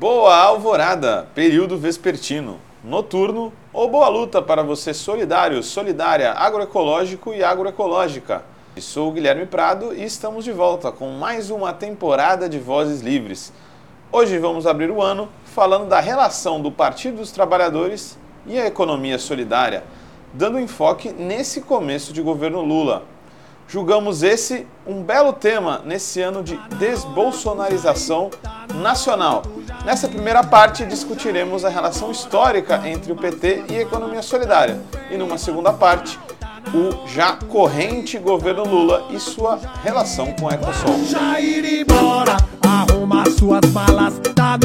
Boa alvorada, período vespertino, noturno ou boa luta para você solidário, solidária, agroecológico e agroecológica. Eu sou o Guilherme Prado e estamos de volta com mais uma temporada de Vozes Livres. Hoje vamos abrir o ano falando da relação do Partido dos Trabalhadores e a economia solidária, dando enfoque nesse começo de governo Lula. Julgamos esse um belo tema nesse ano de desbolsonarização nacional. Nessa primeira parte discutiremos a relação histórica entre o PT e a economia solidária. E numa segunda parte, o já corrente governo Lula e sua relação com a malas, tá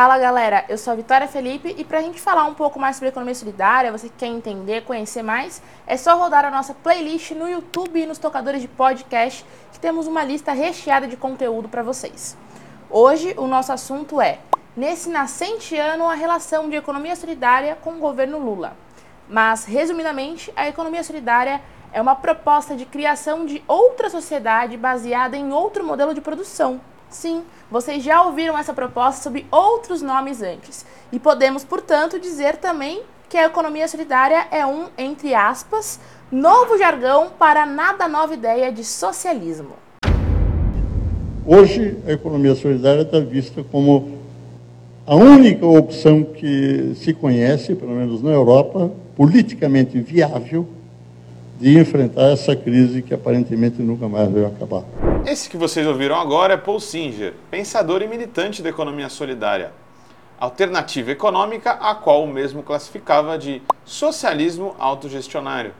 Fala galera, eu sou a Vitória Felipe e pra gente falar um pouco mais sobre economia solidária, você que quer entender, conhecer mais, é só rodar a nossa playlist no YouTube e nos tocadores de podcast, que temos uma lista recheada de conteúdo para vocês. Hoje o nosso assunto é nesse nascente ano a relação de economia solidária com o governo Lula. Mas, resumidamente, a economia solidária é uma proposta de criação de outra sociedade baseada em outro modelo de produção. Sim, vocês já ouviram essa proposta sob outros nomes antes. E podemos, portanto, dizer também que a economia solidária é um, entre aspas, novo jargão para nada nova ideia de socialismo. Hoje, a economia solidária está vista como a única opção que se conhece, pelo menos na Europa, politicamente viável de enfrentar essa crise que aparentemente nunca mais vai acabar. Esse que vocês ouviram agora é Paul Singer, pensador e militante da economia solidária, alternativa econômica a qual o mesmo classificava de socialismo autogestionário.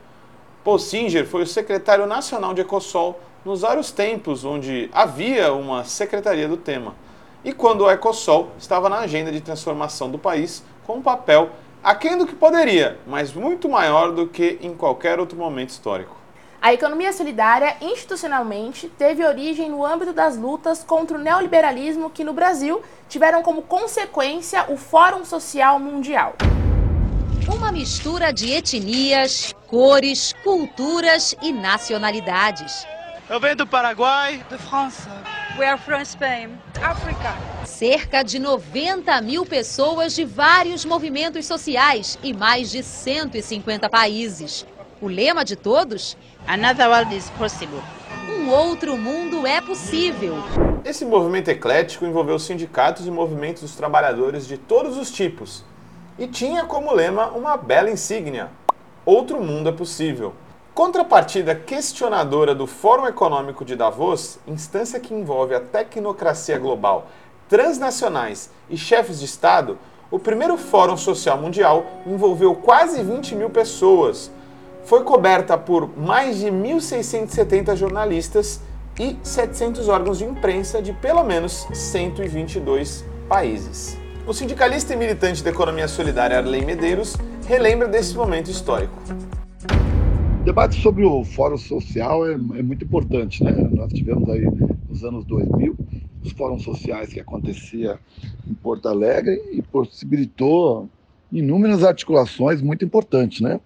Paul Singer foi o secretário nacional de Ecosol nos vários tempos onde havia uma secretaria do tema e quando o Ecosol estava na agenda de transformação do país com um papel aquém do que poderia, mas muito maior do que em qualquer outro momento histórico. A economia solidária, institucionalmente, teve origem no âmbito das lutas contra o neoliberalismo que no Brasil tiveram como consequência o Fórum Social Mundial. Uma mistura de etnias, cores, culturas e nacionalidades eu venho do Paraguai. De França. We are from Spain. África. Cerca de 90 mil pessoas de vários movimentos sociais e mais de 150 países. O lema de todos? Another world is possible. Um outro mundo é possível. Esse movimento eclético envolveu sindicatos e movimentos dos trabalhadores de todos os tipos e tinha como lema uma bela insígnia: Outro mundo é possível. Contrapartida questionadora do Fórum Econômico de Davos, instância que envolve a tecnocracia global, transnacionais e chefes de Estado, o primeiro Fórum Social Mundial envolveu quase 20 mil pessoas. Foi coberta por mais de 1.670 jornalistas e 700 órgãos de imprensa de pelo menos 122 países. O sindicalista e militante da economia solidária Arley Medeiros relembra desse momento histórico. O debate sobre o fórum social é, é, muito importante, né? Nós tivemos aí nos anos 2000 os fóruns sociais que acontecia em Porto Alegre e possibilitou inúmeras articulações muito importantes, né?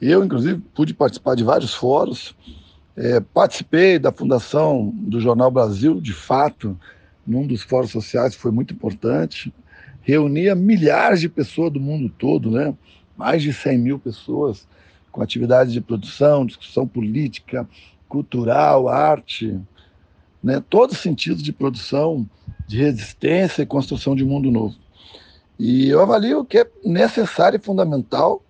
Eu, inclusive, pude participar de vários fóruns, é, participei da fundação do Jornal Brasil, de fato, num dos fóruns sociais foi muito importante, reunia milhares de pessoas do mundo todo, né? Mais de 100 mil pessoas com atividades de produção, discussão política, cultural, arte, né, todos os sentidos de produção, de resistência e construção de um mundo novo. E eu avalio que é necessário e fundamental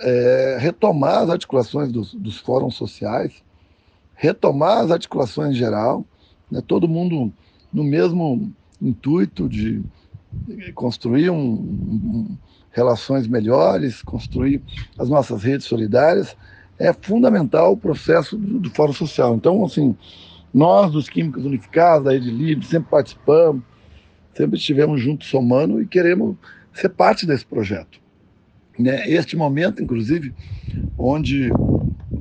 é, retomar as articulações dos, dos, fóruns sociais, retomar as articulações em geral, né, todo mundo no mesmo intuito de construir um, um, relações melhores, construir as nossas redes solidárias, é fundamental o processo do, do Fórum Social. Então, assim, nós dos Químicos Unificados, da Rede Livre, sempre participamos, sempre estivemos juntos somando e queremos ser parte desse projeto. Né? Este momento, inclusive, onde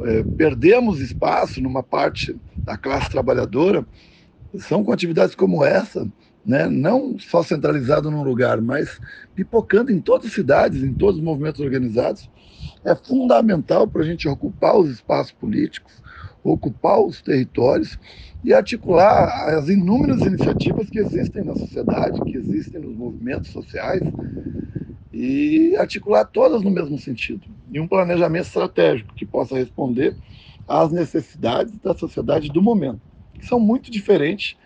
é, perdemos espaço numa parte da classe trabalhadora, são com atividades como essa, né? não só centralizado num lugar, mas pipocando em todas as cidades, em todos os movimentos organizados, é fundamental para a gente ocupar os espaços políticos, ocupar os territórios e articular as inúmeras iniciativas que existem na sociedade, que existem nos movimentos sociais, e articular todas no mesmo sentido, em um planejamento estratégico que possa responder às necessidades da sociedade do momento, que são muito diferentes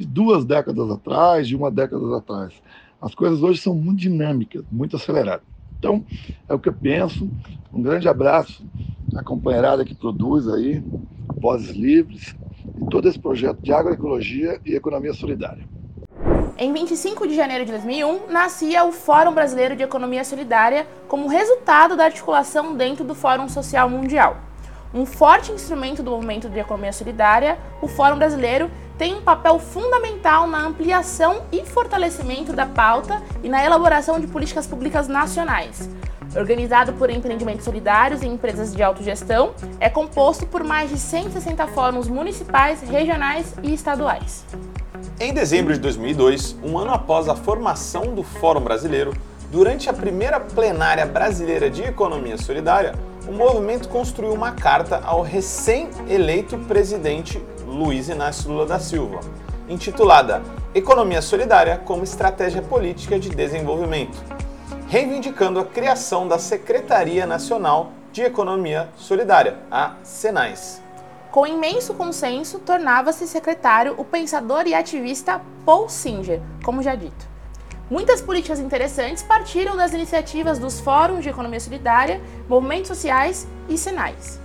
de duas décadas atrás, de uma década atrás. As coisas hoje são muito dinâmicas, muito aceleradas. Então, é o que eu penso. Um grande abraço à companheirada que produz aí, Vozes Livres, e todo esse projeto de agroecologia e economia solidária. Em 25 de janeiro de 2001, nascia o Fórum Brasileiro de Economia Solidária como resultado da articulação dentro do Fórum Social Mundial. Um forte instrumento do movimento de economia solidária, o Fórum Brasileiro tem um papel fundamental na ampliação e fortalecimento da pauta e na elaboração de políticas públicas nacionais. Organizado por empreendimentos solidários e empresas de autogestão, é composto por mais de 160 fóruns municipais, regionais e estaduais. Em dezembro de 2002, um ano após a formação do Fórum Brasileiro, durante a primeira plenária brasileira de economia solidária, o movimento construiu uma carta ao recém-eleito presidente Luiz Inácio Lula da Silva, intitulada Economia Solidária como Estratégia Política de Desenvolvimento, reivindicando a criação da Secretaria Nacional de Economia Solidária, a SENAIS. Com imenso consenso, tornava-se secretário o pensador e ativista Paul Singer, como já dito. Muitas políticas interessantes partiram das iniciativas dos fóruns de economia solidária, movimentos sociais e senais.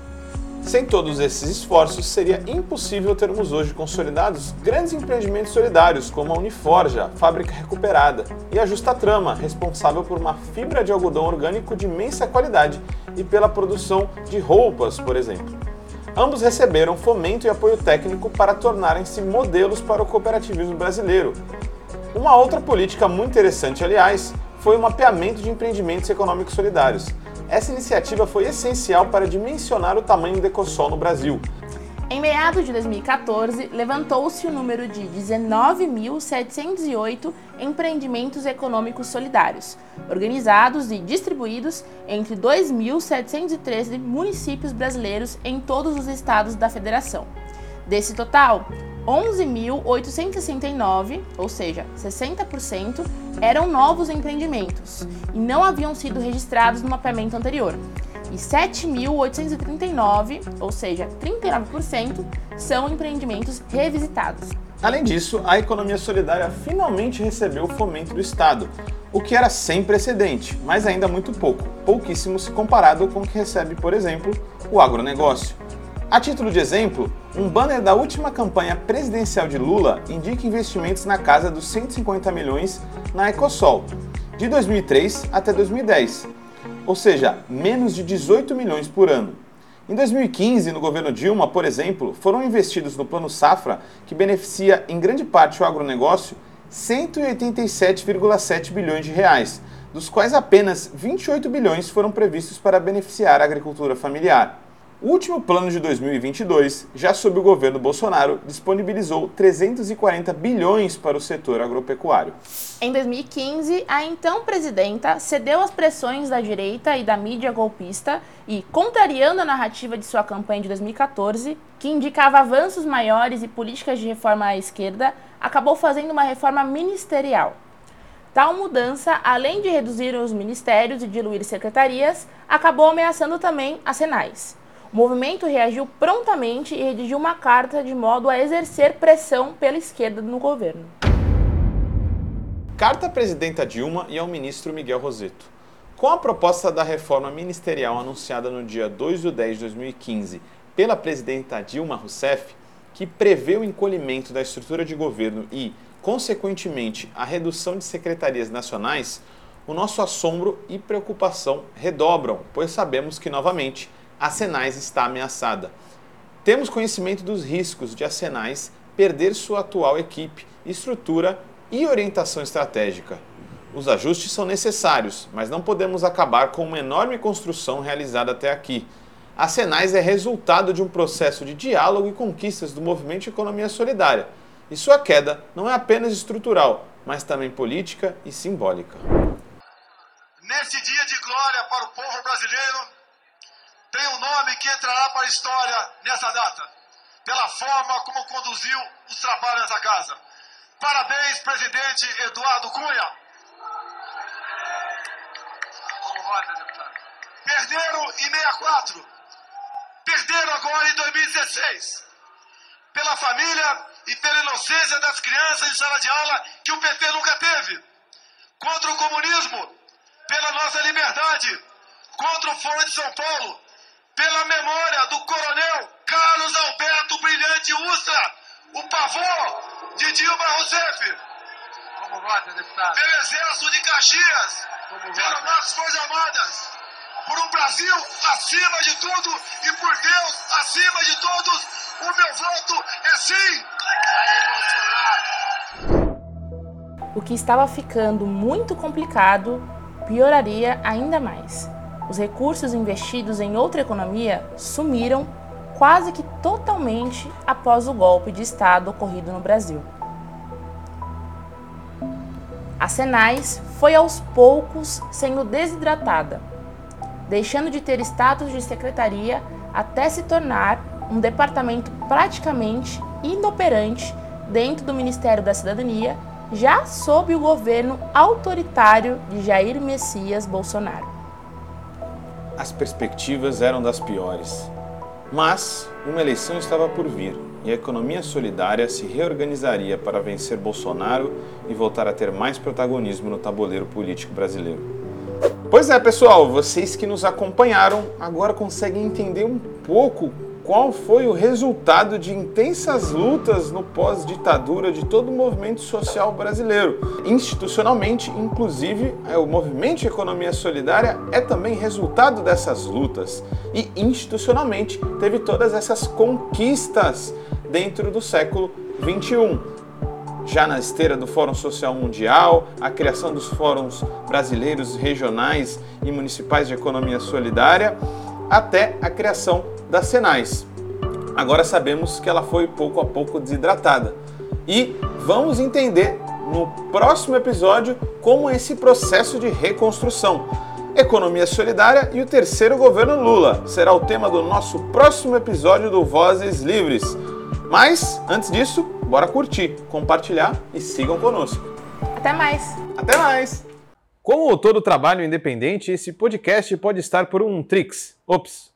Sem todos esses esforços, seria impossível termos hoje consolidados grandes empreendimentos solidários, como a Uniforja, Fábrica Recuperada, e a Justa Trama, responsável por uma fibra de algodão orgânico de imensa qualidade e pela produção de roupas, por exemplo. Ambos receberam fomento e apoio técnico para tornarem-se modelos para o cooperativismo brasileiro. Uma outra política muito interessante, aliás, foi o mapeamento de empreendimentos econômicos solidários essa iniciativa foi essencial para dimensionar o tamanho do Ecosol no Brasil. Em meados de 2014, levantou-se o número de 19.708 empreendimentos econômicos solidários, organizados e distribuídos entre 2.713 municípios brasileiros em todos os estados da federação. Desse total, 11.869, ou seja, 60%, eram novos empreendimentos e não haviam sido registrados no mapeamento anterior. E 7.839, ou seja, 39%, são empreendimentos revisitados. Além disso, a economia solidária finalmente recebeu o fomento do Estado, o que era sem precedente, mas ainda muito pouco, pouquíssimo se comparado com o que recebe, por exemplo, o agronegócio. A título de exemplo, um banner da última campanha presidencial de Lula indica investimentos na casa dos 150 milhões na Ecosol, de 2003 até 2010, ou seja, menos de 18 milhões por ano. Em 2015, no governo Dilma, por exemplo, foram investidos no Plano Safra, que beneficia em grande parte o agronegócio, 187,7 bilhões de reais, dos quais apenas 28 bilhões foram previstos para beneficiar a agricultura familiar. O último plano de 2022, já sob o governo Bolsonaro, disponibilizou 340 bilhões para o setor agropecuário. Em 2015, a então presidenta cedeu às pressões da direita e da mídia golpista e, contrariando a narrativa de sua campanha de 2014, que indicava avanços maiores e políticas de reforma à esquerda, acabou fazendo uma reforma ministerial. Tal mudança, além de reduzir os ministérios e diluir secretarias, acabou ameaçando também as Senais. O movimento reagiu prontamente e redigiu uma carta de modo a exercer pressão pela esquerda no governo. Carta à presidenta Dilma e ao ministro Miguel Roseto. Com a proposta da reforma ministerial anunciada no dia 2 de 10 de 2015 pela presidenta Dilma Rousseff, que prevê o encolhimento da estrutura de governo e, consequentemente, a redução de secretarias nacionais, o nosso assombro e preocupação redobram, pois sabemos que, novamente, a Senais está ameaçada. Temos conhecimento dos riscos de a Senais perder sua atual equipe, estrutura e orientação estratégica. Os ajustes são necessários, mas não podemos acabar com uma enorme construção realizada até aqui. A Senais é resultado de um processo de diálogo e conquistas do movimento economia solidária, e sua queda não é apenas estrutural, mas também política e simbólica. Nesse dia de glória para o povo brasileiro, tem um nome que entrará para a história nessa data, pela forma como conduziu os trabalhos nessa casa. Parabéns, presidente Eduardo Cunha. Perderam em 64. Perderam agora em 2016. Pela família e pela inocência das crianças em sala de aula que o PT nunca teve. Contra o comunismo, pela nossa liberdade. Contra o Foro de São Paulo, pela memória do coronel Carlos Alberto Brilhante Ustra, o pavor de Dilma Rousseff. Como vota, deputado? Pelo Exército de Caxias, pelas nossas Forças Armadas, por um Brasil acima de tudo e por Deus acima de todos, o meu voto é sim! O que estava ficando muito complicado pioraria ainda mais. Os recursos investidos em outra economia sumiram quase que totalmente após o golpe de Estado ocorrido no Brasil. A Senais foi aos poucos sendo desidratada, deixando de ter status de secretaria até se tornar um departamento praticamente inoperante dentro do Ministério da Cidadania, já sob o governo autoritário de Jair Messias Bolsonaro. As perspectivas eram das piores. Mas uma eleição estava por vir e a economia solidária se reorganizaria para vencer Bolsonaro e voltar a ter mais protagonismo no tabuleiro político brasileiro. Pois é, pessoal, vocês que nos acompanharam agora conseguem entender um pouco qual foi o resultado de intensas lutas no pós-ditadura de todo o movimento social brasileiro. Institucionalmente, inclusive, é, o movimento de economia solidária é também resultado dessas lutas e institucionalmente teve todas essas conquistas dentro do século 21 já na esteira do Fórum Social Mundial, a criação dos fóruns brasileiros, regionais e municipais de economia solidária, até a criação das Senais. Agora sabemos que ela foi pouco a pouco desidratada. E vamos entender no próximo episódio como é esse processo de reconstrução. Economia solidária e o terceiro governo Lula será o tema do nosso próximo episódio do Vozes Livres. Mas, antes disso, bora curtir, compartilhar e sigam conosco. Até mais! Até mais! Como todo trabalho independente, esse podcast pode estar por um Trix. Ops,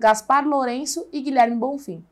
Gaspar Lourenço e Guilherme Bonfim.